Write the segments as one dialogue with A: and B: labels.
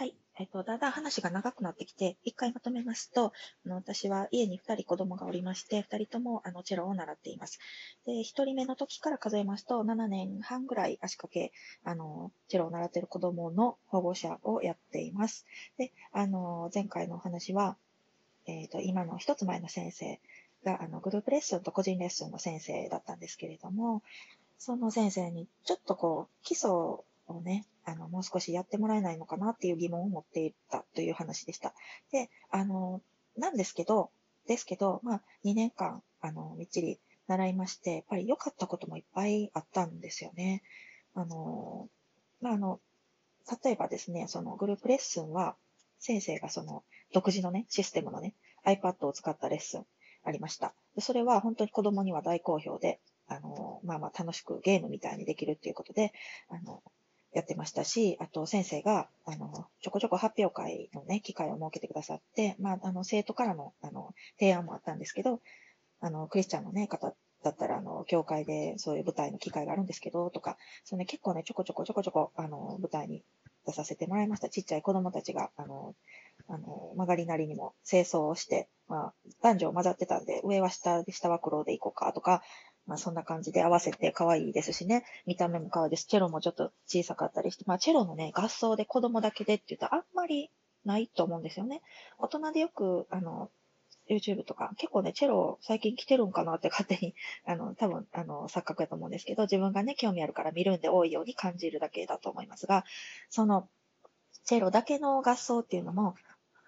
A: はい。えっと、だんだん話が長くなってきて、一回まとめますと、あの私は家に二人子供がおりまして、二人ともあのチェロを習っています。で、一人目の時から数えますと、7年半ぐらい足掛け、あの、チェロを習っている子供の保護者をやっています。で、あの、前回のお話は、えっ、と、今の一つ前の先生が、あの、グループレッスンと個人レッスンの先生だったんですけれども、その先生にちょっとこう、基礎をね、あの、もう少しやってもらえないのかなっていう疑問を持っていたという話でした。で、あの、なんですけど、ですけど、まあ、2年間、あの、みっちり習いまして、やっぱり良かったこともいっぱいあったんですよね。あの、まあ、あの、例えばですね、そのグループレッスンは、先生がその独自のね、システムのね、iPad を使ったレッスンありました。それは本当に子供には大好評で、あの、まあまあ楽しくゲームみたいにできるっていうことで、あの、やってましたし、あと先生が、あの、ちょこちょこ発表会のね、機会を設けてくださって、まあ、あの、生徒からの、あの、提案もあったんですけど、あの、クリスチャンのね、方だったら、あの、教会でそういう舞台の機会があるんですけど、とか、そのね、結構ね、ちょこちょこちょこちょこ、あの、舞台に出させてもらいました。ちっちゃい子供たちが、あの、あの、曲がりなりにも清掃をして、まあ、男女混ざってたんで、上は下で、下は黒でいこうかとか、まあそんな感じで合わせて可愛いですしね。見た目も可愛いです。チェロもちょっと小さかったりして、まあチェロのね、合奏で子供だけでって言ったらあんまりないと思うんですよね。大人でよく、あの、YouTube とか、結構ね、チェロ最近来てるんかなって勝手に、あの、多分、あの、錯覚だと思うんですけど、自分がね、興味あるから見るんで多いように感じるだけだと思いますが、その、チェロだけの合奏っていうのも、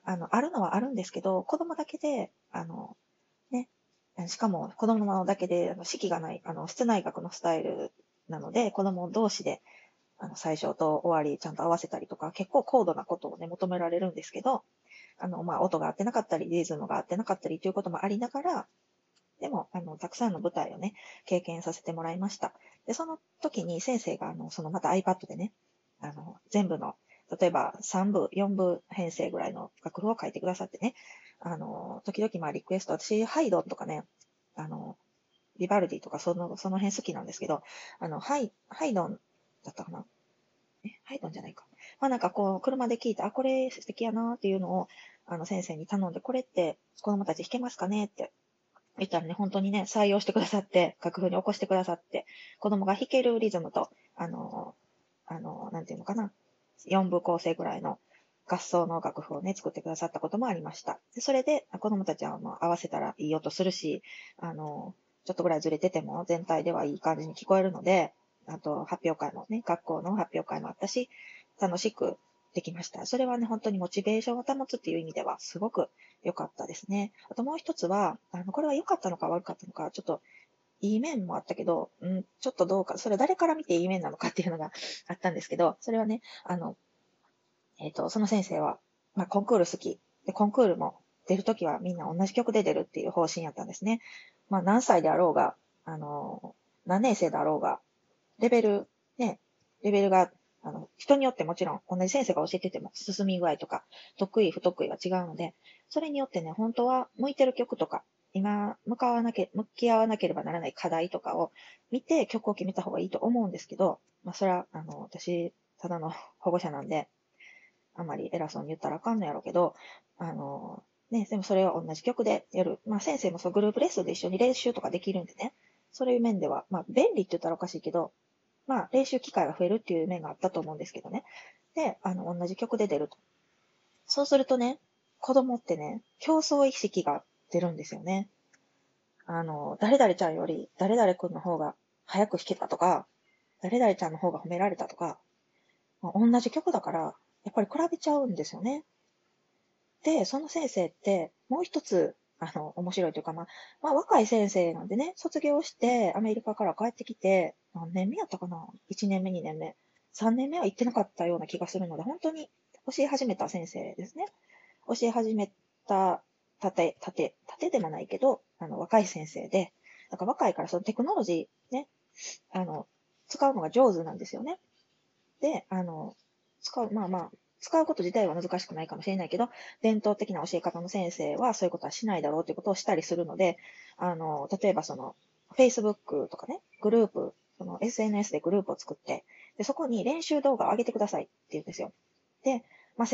A: あの、あるのはあるんですけど、子供だけで、あの、しかも子供のだけで、あの、式がない、あの、室内楽のスタイルなので、子供同士で、あの、最初と終わりちゃんと合わせたりとか、結構高度なことをね、求められるんですけど、あの、まあ、音が合ってなかったり、リズムが合ってなかったりということもありながら、でも、あの、たくさんの舞台をね、経験させてもらいました。で、その時に先生が、あの、そのまた iPad でね、あの、全部の、例えば3部、4部編成ぐらいの楽譜を書いてくださってね、あの、時々まあリクエスト、私、ハイドンとかね、ビバルディとかその、その辺好きなんですけど、あの、ハイ、ハイドンだったかな？え、ハイドンじゃないか。まあなんかこう、車で聞いて、あ、これ素敵やなっていうのを、あの、先生に頼んで、これって子供たち弾けますかねって言ったらね、本当にね、採用してくださって、楽譜に起こしてくださって、子供が弾けるリズムと、あの、あの、なんていうのかな、4部構成ぐらいの合奏の楽譜をね、作ってくださったこともありました。でそれで、子供たちはもう合わせたらいい音するし、あの、ちょっとぐらいずれてても全体ではいい感じに聞こえるので、あと発表会もね、学校の発表会もあったし、楽しくできました。それはね、本当にモチベーションを保つっていう意味ではすごく良かったですね。あともう一つは、あの、これは良かったのか悪かったのか、ちょっといい面もあったけど、うん、ちょっとどうか、それ誰から見ていい面なのかっていうのがあったんですけど、それはね、あの、えっ、ー、と、その先生は、まあ、コンクール好き。で、コンクールも出るときはみんな同じ曲で出るっていう方針やったんですね。まあ、何歳であろうが、あの、何年生であろうが、レベル、ね、レベルが、あの、人によってもちろん同じ先生が教えてても進み具合とか、得意、不得意は違うので、それによってね、本当は向いてる曲とか、今、向かわなけ、向き合わなければならない課題とかを見て曲を決めた方がいいと思うんですけど、まあ、それは、あの、私、ただの保護者なんで、あんまり偉そうに言ったらあかんのやろうけど、あの、ね、でもそれは同じ曲でやる。まあ先生もそうグループレッスンで一緒に練習とかできるんでね。そういう面では、まあ便利って言ったらおかしいけど、まあ練習機会が増えるっていう面があったと思うんですけどね。で、あの、同じ曲で出ると。そうするとね、子供ってね、競争意識が出るんですよね。あの、誰々ちゃんより誰々君の方が早く弾けたとか、誰々ちゃんの方が褒められたとか、まあ、同じ曲だから、やっぱり比べちゃうんですよね。で、その先生って、もう一つ、あの、面白いというか、まあ、まあ、若い先生なんでね、卒業してアメリカから帰ってきて、何年目やったかな ?1 年目、2年目。3年目は行ってなかったような気がするので、本当に教え始めた先生ですね。教え始めた、たて、たて、たてでもないけど、あの、若い先生で、なんか若いからそのテクノロジーね、あの、使うのが上手なんですよね。で、あの、使う、まあまあ、使うこと自体は難しくないかもしれないけど、伝統的な教え方の先生はそういうことはしないだろうということをしたりするので、あの、例えばその、Facebook とかね、グループ、その SNS でグループを作って、で、そこに練習動画を上げてくださいって言うんですよ。で、まあ